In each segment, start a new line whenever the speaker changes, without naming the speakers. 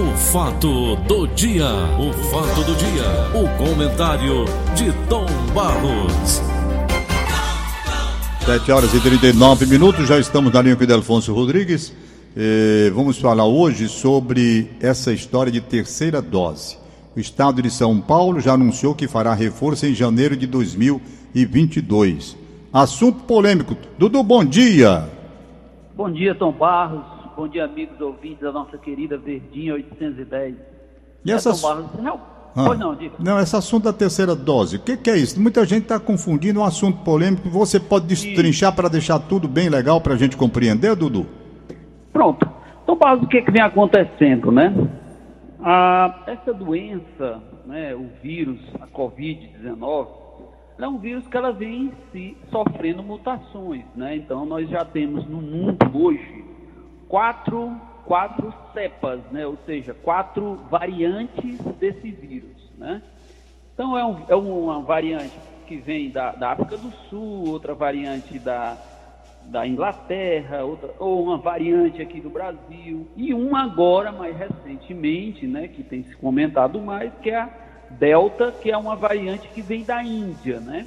O fato do dia, o fato do dia, o comentário de Tom Barros.
7 horas e 39 minutos, já estamos na linha com o Delfonso Rodrigues. Eh, vamos falar hoje sobre essa história de terceira dose. O estado de São Paulo já anunciou que fará reforço em janeiro de 2022. Assunto polêmico. Dudu, bom dia.
Bom dia, Tom Barros. Bom dia, amigos ouvintes da nossa querida Verdinha 810.
E essa...
É, Tom Barros, não,
Ah.
pois não, diga.
Não, esse assunto da terceira dose, o que, que é isso? Muita gente está confundindo um assunto polêmico. Você pode destrinchar para deixar tudo bem legal para a gente compreender, Dudu?
Pronto. Tom Barros, o que, que vem acontecendo, né? Ah, essa doença, né, o vírus, a Covid-19, ela é um vírus que ela vem se sofrendo mutações, né? Então nós já temos no mundo hoje quatro, quatro cepas, né? Ou seja, quatro variantes desse vírus, né? Então é, um- é uma variante que vem da, da África do Sul, outra variante da, da Inglaterra, outra, ou uma variante aqui do Brasil, e uma agora, mais recentemente, né, que tem se comentado mais, que é a Delta, que é uma variante que vem da Índia, né?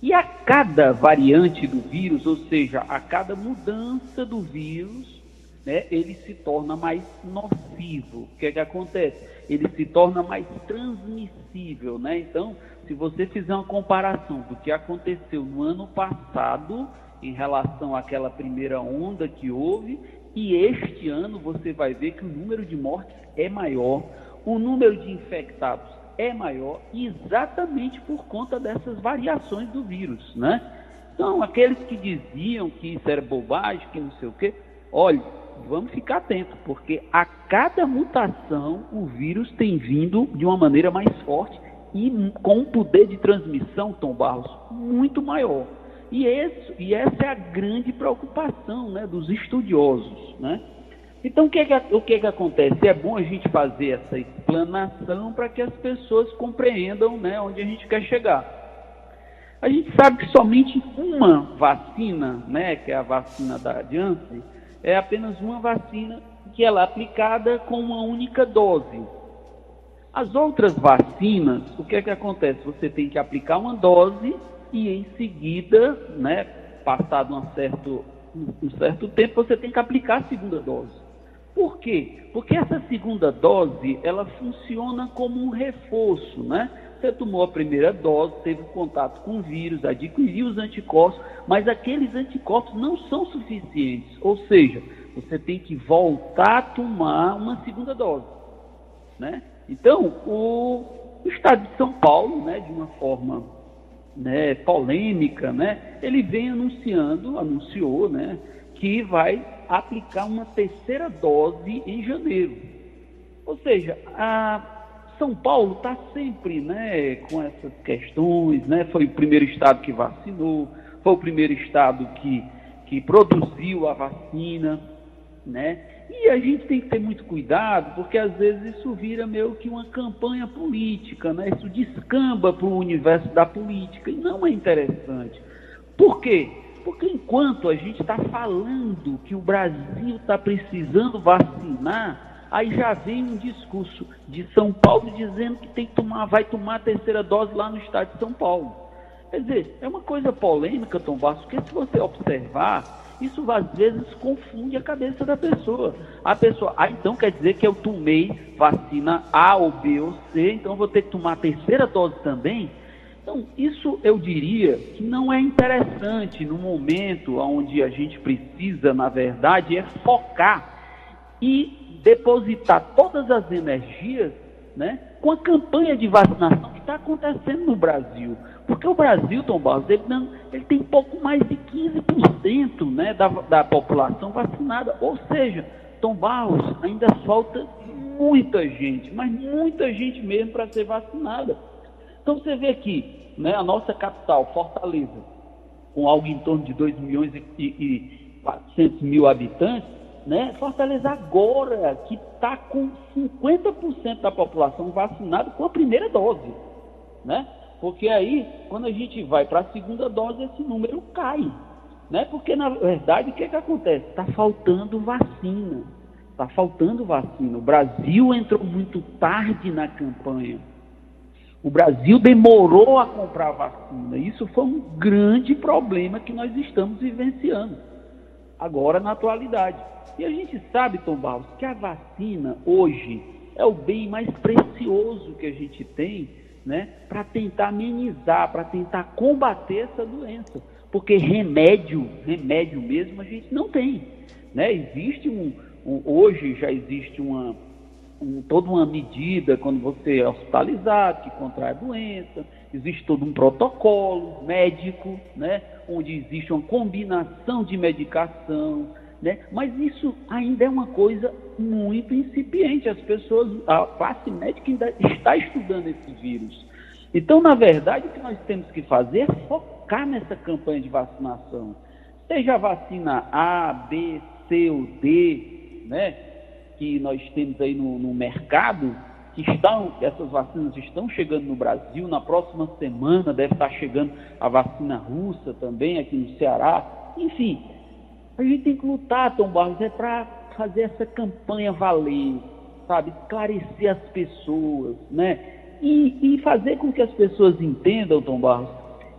E a cada variante do vírus, ou seja, a cada mudança do vírus, né, ele se torna mais nocivo. O que é que acontece? Ele se torna mais transmissível, né? Então, se você fizer uma comparação do que aconteceu no ano passado em relação àquela primeira onda que houve, e este ano você vai ver que o número de mortes é maior, o número de infectados é maior, exatamente por conta dessas variações do vírus, né? Então, aqueles que diziam que isso era bobagem, que não sei o quê, olha, vamos ficar atentos, porque a cada mutação o vírus tem vindo de uma maneira mais forte e com um poder de transmissão, Tom Barros, muito maior. E, esse, e essa é a grande preocupação né, dos estudiosos. Né? Então, o que, é que, o que, é que acontece? É bom a gente fazer essa explanação para que as pessoas compreendam né, onde a gente quer chegar. A gente sabe que somente uma vacina, né, que é a vacina da Janssen, é apenas uma vacina que ela é aplicada com uma única dose. As outras vacinas, o que é que acontece? Você tem que aplicar uma dose e em seguida, né, passado um certo, um certo tempo, você tem que aplicar a segunda dose. Por quê? Porque essa segunda dose, ela funciona como um reforço, né? Você tomou a primeira dose, teve contato com o vírus, adquiriu os anticorpos, mas aqueles anticorpos não são suficientes. Ou seja, você tem que voltar a tomar uma segunda dose, né? Então, o, Estado de São Paulo, né, de uma forma né, polêmica, né, ele vem anunciando, anunciou, né, que vai aplicar uma terceira dose em janeiro. Ou seja, a São Paulo está sempre, né, com essas questões, né, foi o primeiro estado que vacinou, foi o primeiro estado que, que produziu a vacina, né, e a gente tem que ter muito cuidado, porque às vezes isso vira meio que uma campanha política, né? Isso descamba para o universo da política e não é interessante. Por quê? Porque enquanto a gente está falando que o Brasil está precisando vacinar, aí já vem um discurso de São Paulo dizendo que tem que tomar, vai tomar a terceira dose lá no estado de São Paulo. Quer dizer, é uma coisa polêmica, Tom Bastos, porque se você observar, isso às vezes confunde a cabeça da pessoa. A pessoa, ah, então quer dizer que eu tomei vacina A ou B ou C, então vou ter que tomar a terceira dose também? Então, isso eu diria que não é interessante no momento onde a gente precisa, na verdade, é focar e depositar todas as energias né, com a campanha de vacinação que está acontecendo no Brasil. Porque o Brasil, Tom Barros, ele, não, ele tem pouco mais de 15% né, da, da população vacinada. Ou seja, Tom Barros, ainda falta muita gente, mas muita gente mesmo para ser vacinada. Então você vê aqui, né, a nossa capital, Fortaleza, com algo em torno de 2 milhões e, e, e 400 mil habitantes, né, Fortaleza agora que está com 50% da população vacinada com a primeira dose, né? Porque aí, quando a gente vai para a segunda dose, esse número cai, né? Porque na verdade o que, que acontece? Está faltando vacina. Está faltando vacina. O Brasil entrou muito tarde na campanha. O Brasil demorou a comprar vacina. Isso foi um grande problema que nós estamos vivenciando agora na atualidade. E a gente sabe, Tom Barros, que a vacina hoje é o bem mais precioso que a gente tem né, para tentar amenizar, para tentar combater essa doença. Porque remédio, remédio mesmo, a gente não tem. Né? Existe um, um hoje já existe uma, um, toda uma medida quando você é hospitalizado, que contrai a doença, existe todo um protocolo médico, né, onde existe uma combinação de medicação, né, mas isso ainda é uma coisa muito incipiente. As pessoas, a classe médica ainda está estudando esse vírus. Então, na verdade, o que nós temos que fazer é focar nessa campanha de vacinação. Seja a vacina A, B, C ou D, né, que nós temos aí no, no mercado, que estão, essas vacinas estão chegando no Brasil. Na próxima semana deve estar chegando a vacina russa também aqui no Ceará. Enfim, a gente tem que lutar, Tom Barros, é para fazer essa campanha valer, sabe? Esclarecer as pessoas, né? E, e fazer com que as pessoas entendam, Tom Barros,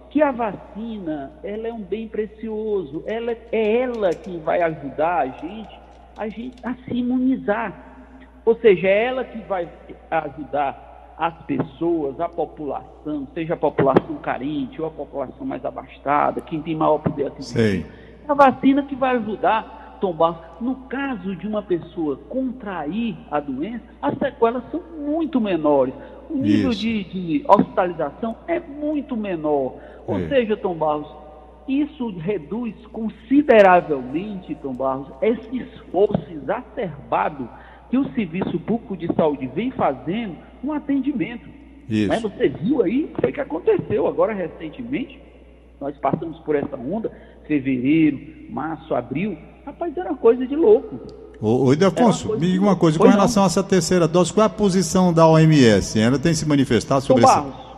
que a vacina ela é um bem precioso, ela, é ela que vai ajudar a gente a gente a se imunizar. Ou seja, é ela que vai ajudar as pessoas, a população, seja a população carente ou a população mais abastada, quem tem maior poder aquisitivo. É a vacina que vai ajudar tomar. No caso de uma pessoa contrair a doença, as sequelas são muito menores. O nível de, de, hospitalização é muito menor. Ou é. seja, Tom Barros, isso reduz consideravelmente, Tom Barros, esse esforço exacerbado que o Serviço Público de Saúde vem fazendo no atendimento. Isso. Né? Você viu aí, o que aconteceu agora recentemente. Nós passamos por essa onda, fevereiro, março, abril. Rapaz, era coisa de louco.
Ô, ô me diga uma coisa, com relação não. a essa terceira dose, qual é a posição da OMS? Ela tem se manifestado sobre
isso?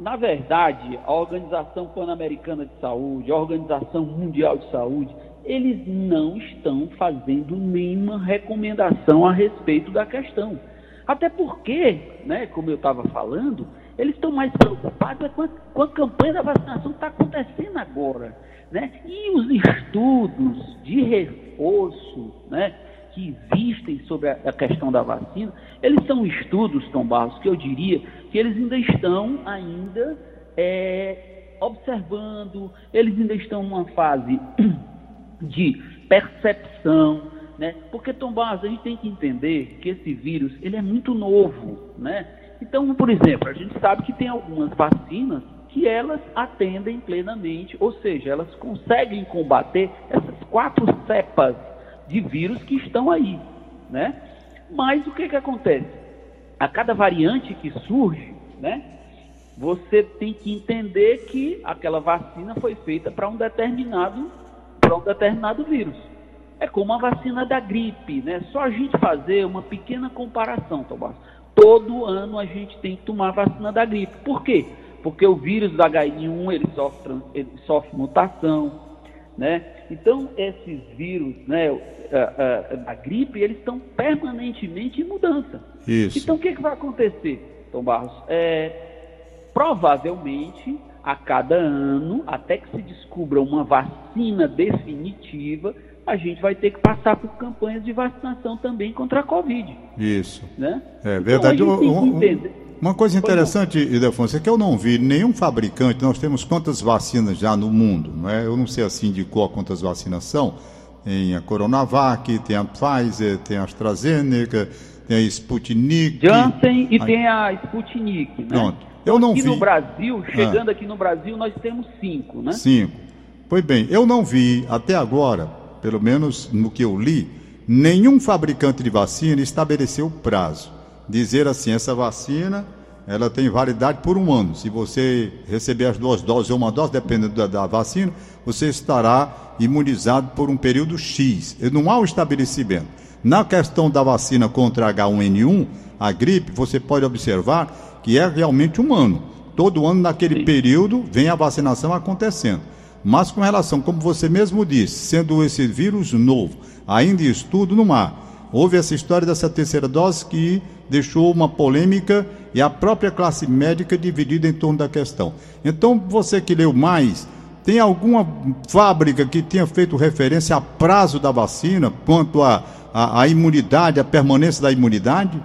na verdade, a Organização Pan-Americana de Saúde, a Organização Mundial de Saúde, eles não estão fazendo nenhuma recomendação a respeito da questão. Até porque, né, como eu estava falando, eles estão mais preocupados com a, com a campanha da vacinação que está acontecendo agora. Né? E os estudos de reforço né, que existem sobre a, a questão da vacina, eles são estudos, Tom Barros, que eu diria que eles ainda estão ainda é, observando, eles ainda estão numa fase de percepção, né? Porque Tom Barros, a gente tem que entender que esse vírus ele é muito novo, né? Então, por exemplo, a gente sabe que tem algumas vacinas que elas atendem plenamente, ou seja, elas conseguem combater essas quatro cepas de vírus que estão aí, né? Mas o que que acontece? A cada variante que surge, né? Você tem que entender que aquela vacina foi feita para um determinado para um determinado vírus. É como a vacina da gripe, né? Só a gente fazer uma pequena comparação, Tomás. Todo ano a gente tem que tomar a vacina da gripe. Por quê? Porque o vírus da H1N1 ele sofre, ele sofre mutação, né? Então esses vírus, né, da gripe, eles estão permanentemente em mudança.
Isso.
Então o que, que vai acontecer, Tom Barros? É, provavelmente a cada ano, até que se descubra uma vacina definitiva, a gente vai ter que passar por campanhas de vacinação também contra a Covid.
Isso.
Né?
É verdade. Então, um, uma coisa interessante, Ildefonso, é que eu não vi nenhum fabricante, nós temos quantas vacinas já no mundo, não é? Eu não sei assim de qual quantas vacinas são. Tem a Coronavac, tem a Pfizer, tem a AstraZeneca, tem a Sputnik.
Janssen e a... tem a Sputnik, né?
Pronto. Eu não
aqui
vi.
no Brasil, chegando ah. aqui no Brasil, nós temos cinco, né?
Cinco. Pois bem, eu não vi até agora, pelo menos no que eu li, nenhum fabricante de vacina estabeleceu prazo. Dizer assim, essa vacina ela tem validade por um ano. Se você receber as duas doses ou uma dose, dependendo da, da vacina, você estará imunizado por um período X. Não há um estabelecimento. Na questão da vacina contra H1N1, a gripe, você pode observar que é realmente humano. Todo ano, naquele Sim. período, vem a vacinação acontecendo. Mas com relação, como você mesmo disse, sendo esse vírus novo, ainda em estudo no mar, houve essa história dessa terceira dose que deixou uma polêmica e a própria classe médica dividida em torno da questão. Então, você que leu mais, tem alguma fábrica que tenha feito referência a prazo da vacina quanto à a, a, a, imunidade, a permanência da imunidade?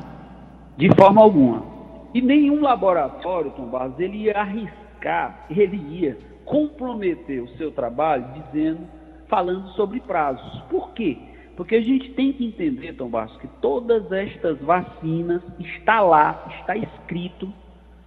De forma alguma. E nenhum laboratório, Tom Barros, ele ia arriscar, ele ia comprometer o seu trabalho dizendo, falando sobre prazos. Por quê? Porque a gente tem que entender, Tom Barros, que todas estas vacinas está lá, está escrito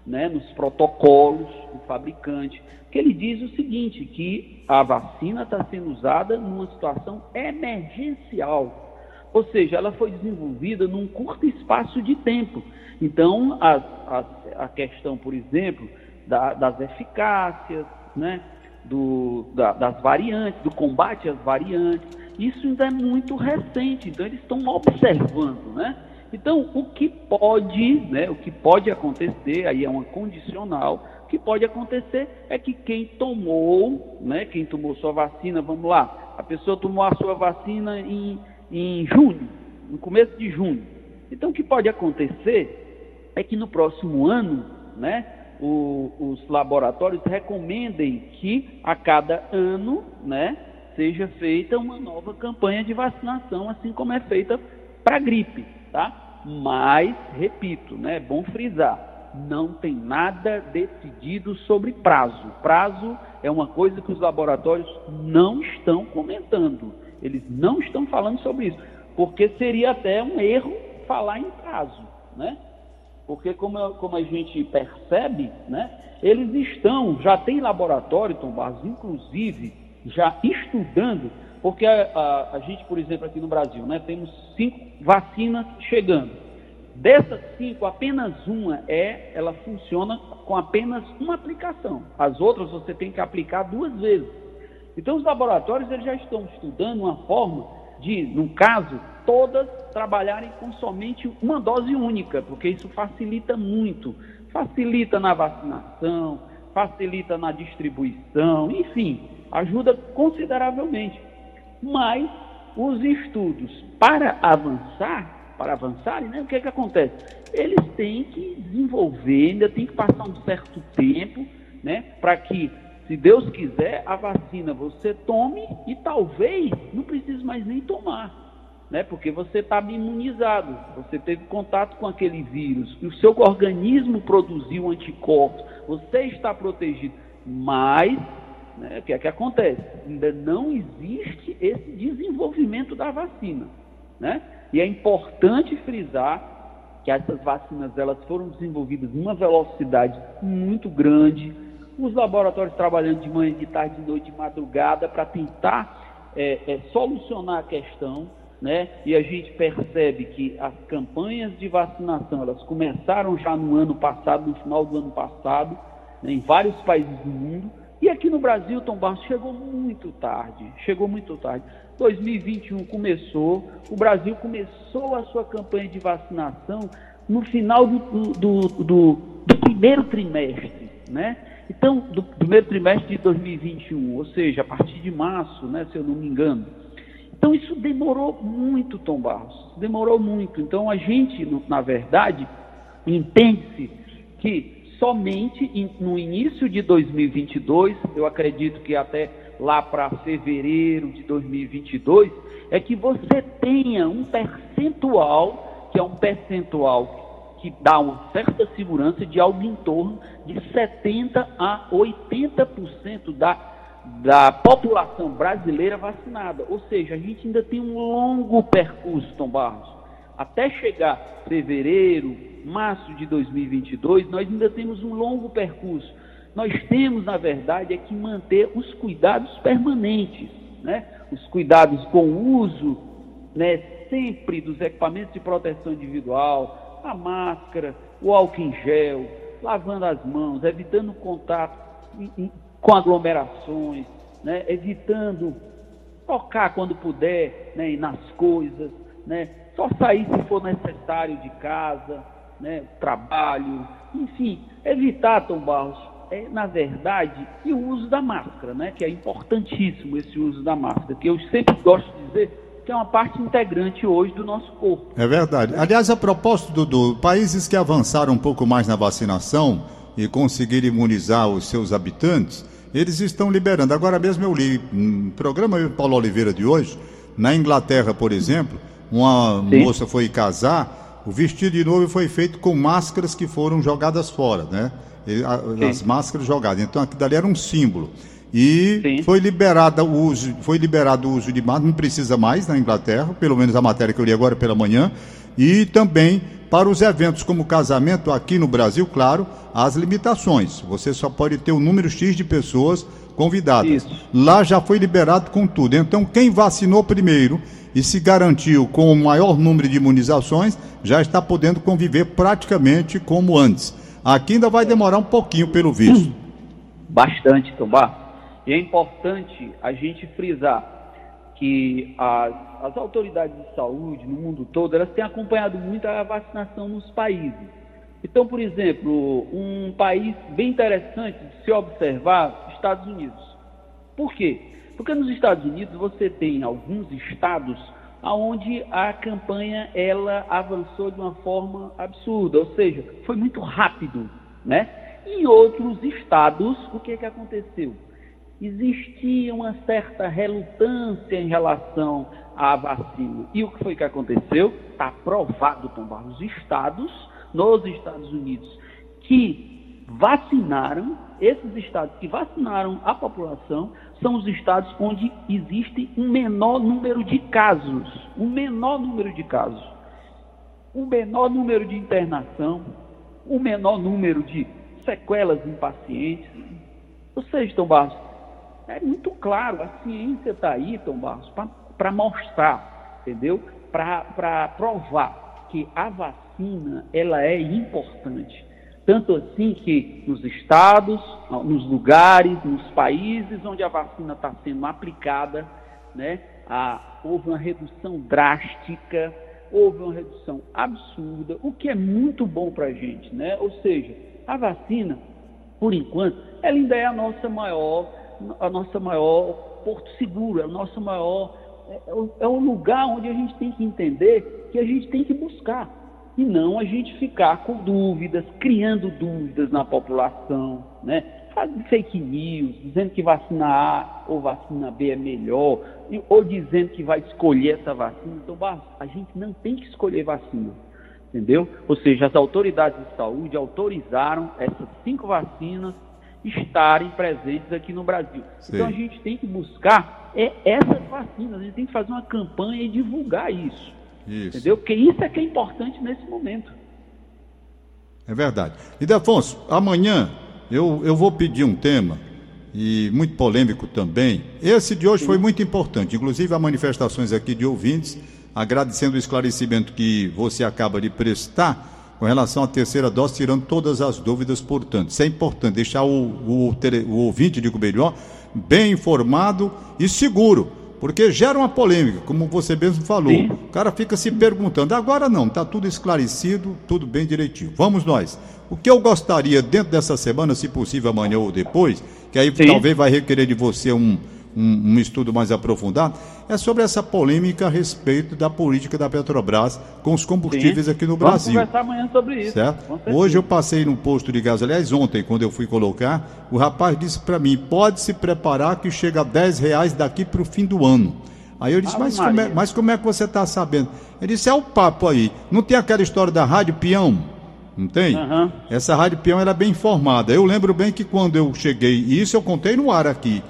né, nos protocolos do fabricante, que ele diz o seguinte, que a vacina está sendo usada numa situação emergencial. Ou seja, ela foi desenvolvida num curto espaço de tempo. Então, a, a, a questão, por exemplo, da, das eficácias, né, do, da, das variantes, do combate às variantes, isso ainda é muito recente, então eles estão observando, né? Então, o que pode, né, o que pode acontecer, aí é uma condicional, o que pode acontecer é que quem tomou, né, quem tomou sua vacina, vamos lá, a pessoa tomou a sua vacina em, em junho, no começo de junho. Então, o que pode acontecer é que no próximo ano, né, o, os laboratórios recomendem que a cada ano, né, seja feita uma nova campanha de vacinação, assim como é feita para gripe tá? Mas, repito, né, é bom frisar, não tem nada decidido sobre prazo. Prazo é uma coisa que os laboratórios não estão comentando. Eles não estão falando sobre isso, porque seria até um erro falar em prazo, né? Porque como, como a gente percebe, né, eles estão, já tem laboratório, Tom Barros, inclusive, já estudando porque a, a, a, gente, por exemplo, aqui no Brasil, né, temos cinco vacinas chegando. Dessas cinco, apenas uma é, ela funciona com apenas uma aplicação. As outras você tem que aplicar duas vezes. Então os laboratórios eles já estão estudando uma forma de, no caso, todas trabalharem com somente uma dose única, porque isso facilita muito. Facilita na vacinação, facilita na distribuição, enfim, ajuda consideravelmente. Mas os estudos para avançar, para avançarem, né, o que é que acontece? Eles têm que desenvolver, ainda tem que passar um certo tempo, né, para que, se Deus quiser, a vacina você tome e talvez não precise mais nem tomar. Né, porque você está imunizado, você teve contato com aquele vírus, o seu organismo produziu anticorpos, você está protegido, mas né? O que é que acontece? Ainda não existe esse desenvolvimento da vacina. Né? E é importante frisar que essas vacinas elas foram desenvolvidas numa velocidade muito grande, os laboratórios trabalhando de manhã, de tarde, de noite, de madrugada para tentar é, é, solucionar a questão, né? E a gente percebe que as campanhas de vacinação elas começaram já no ano passado, no final do ano passado, né, em vários países do mundo e aqui no Brasil, Tom Barros, chegou muito tarde, chegou muito tarde. 2021 começou, o Brasil começou a sua campanha de vacinação no final do, do, do, do primeiro trimestre, né? Então, do primeiro trimestre de 2021, ou seja, a partir de março, né, se eu não me engano. Então, isso demorou muito, Tom Barros, demorou muito. Então, a gente, na verdade, entende-se que somente no início de 2022, eu acredito que até lá para fevereiro de 2022, é que você tenha um percentual, que é um percentual que dá uma certa segurança de algo em torno de 70 a 80% da, da população brasileira vacinada. Ou seja, a gente ainda tem um longo percurso, Tom Barros. Até chegar fevereiro, março de 2022, nós ainda temos um longo percurso. Nós temos, na verdade, é que manter os cuidados permanentes, né? Os cuidados com o uso, né, sempre dos equipamentos de proteção individual, a máscara, o álcool em gel, lavando as mãos, evitando contato com aglomerações, né, evitando tocar quando puder né, nas coisas, né, só sair se for necessário de casa, né, trabalho, enfim, evitar, Tom Barros, é, na verdade, e o uso da máscara, né, que é importantíssimo esse uso da máscara, que eu sempre gosto de dizer que é uma parte integrante hoje do nosso corpo.
É verdade. Aliás, a propósito, Dudu, países que avançaram um pouco mais na vacinação e conseguiram imunizar os seus habitantes, eles estão liberando. Agora mesmo eu li um programa do Paulo Oliveira de hoje, na Inglaterra, por exemplo, uma Sim. moça foi casar, o vestido de noivo foi feito com máscaras que foram jogadas fora, né? As máscaras jogadas. Então aquilo dali era um símbolo. E Sim. foi liberado o uso, foi liberado o uso de máscara, não precisa mais na Inglaterra, pelo menos a matéria que eu li agora pela manhã, e também para os eventos como casamento aqui no Brasil, claro, as limitações. Você só pode ter o um número X de pessoas convidadas. Isso. Lá já foi liberado com tudo. Então, quem vacinou primeiro e se garantiu com o maior número de imunizações, já está podendo conviver praticamente como antes. Aqui ainda vai demorar um pouquinho, pelo visto.
Bastante, Tombar. E é importante a gente frisar que as, as autoridades de saúde no mundo todo, elas têm acompanhado muito a vacinação nos países. Então, por exemplo, um país bem interessante de se observar, Estados Unidos. Por quê? Porque nos Estados Unidos você tem alguns estados onde a campanha ela avançou de uma forma absurda, ou seja, foi muito rápido, né? Em outros estados, o que, que aconteceu? Existia uma certa relutância em relação à vacina. E o que foi que aconteceu? Está provado, Tom Barros, os estados, nos Estados Unidos, que vacinaram, esses estados que vacinaram a população, são os estados onde existe um menor número de casos, um menor número de casos, um menor número de internação, um menor número de sequelas em pacientes. Ou seja, Tom Barros, é muito claro, a ciência está aí, Tom Barros, para mostrar, entendeu? Para provar que a vacina ela é importante. Tanto assim que nos estados, nos lugares, nos países onde a vacina está sendo aplicada, né, a, houve uma redução drástica, houve uma redução absurda, o que é muito bom para a gente. Né? Ou seja, a vacina, por enquanto, ela ainda é a nossa maior a nossa maior porto seguro, é o nosso maior. É, é um é lugar onde a gente tem que entender que a gente tem que buscar. E não a gente ficar com dúvidas, criando dúvidas na população, né? Fazendo fake news, dizendo que vacina A ou vacina B é melhor, ou dizendo que vai escolher essa vacina. Então, a gente não tem que escolher vacina entendeu? Ou seja, as autoridades de saúde autorizaram essas cinco vacinas estarem presentes aqui no Brasil. Sim. Então a gente tem que buscar é, essas vacinas, a gente tem que fazer uma campanha e divulgar isso. Isso. Entendeu? Porque isso é que é importante nesse momento.
É verdade. E Defonso, amanhã eu, eu vou pedir um tema, e muito polêmico também. Esse de hoje Sim. foi muito importante, inclusive há manifestações aqui de ouvintes, agradecendo o esclarecimento que você acaba de prestar com relação à terceira dose, tirando todas as dúvidas, portanto. Isso é importante, deixar o, o, o ouvinte, digo melhor, bem informado e seguro, porque gera uma polêmica, como você mesmo falou. Sim. O cara fica se perguntando, agora não, está tudo esclarecido, tudo bem direitinho. Vamos nós. O que eu gostaria, dentro dessa semana, se possível amanhã ou depois, que aí Sim. talvez vai requerer de você um um, um, estudo mais aprofundado, é sobre essa polêmica a respeito da política da Petrobras com os combustíveis Sim. aqui no Brasil.
Vamos conversar amanhã sobre isso.
Certo? Hoje eu passei no posto de gás, aliás, ontem, quando eu fui colocar, o rapaz disse para mim, pode se preparar que chega a 10 reais daqui para o fim do ano. Aí eu disse, mas como, é, mas como, é, que você está sabendo? Ele disse, é o papo aí. Não tem aquela história da Rádio Peão? Não tem? Uhum. Essa Rádio Peão era bem informada. Eu lembro bem que quando eu cheguei, e isso eu contei no ar aqui,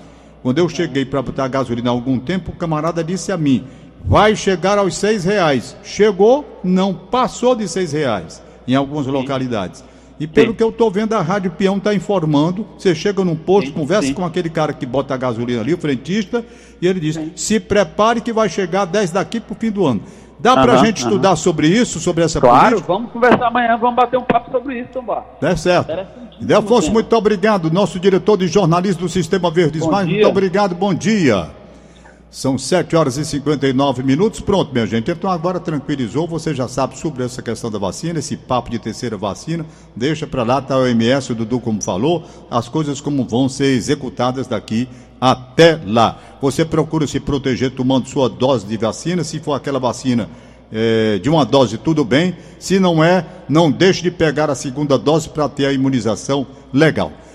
quando eu cheguei para botar gasolina há algum tempo, o camarada disse a mim: vai chegar aos seis reais. Chegou, não passou de seis reais em algumas sim. localidades. E pelo sim. que eu estou vendo, a Rádio Peão está informando. Você chega num posto, sim, conversa com aquele cara que bota a gasolina ali, o frentista, e ele diz: se prepare que vai chegar 10 daqui para o fim do ano. Dá para a gente estudar sobre isso, sobre essa
claro, política? Claro, vamos conversar amanhã, vamos bater um papo sobre isso, Tombar.
É certo. Delfonso, muito obrigado. Nosso diretor de jornalismo do Sistema Verdes Mais, muito obrigado, bom dia. São 7 horas e 59 minutos. Pronto, minha gente. Então agora tranquilizou. Você já sabe sobre essa questão da vacina, esse papo de terceira vacina. Deixa para lá, tá o MS, o Dudu, como falou, as coisas como vão ser executadas daqui até lá. Você procura se proteger tomando sua dose de vacina. Se for aquela vacina é, de uma dose, tudo bem. Se não é, não deixe de pegar a segunda dose para ter a imunização legal.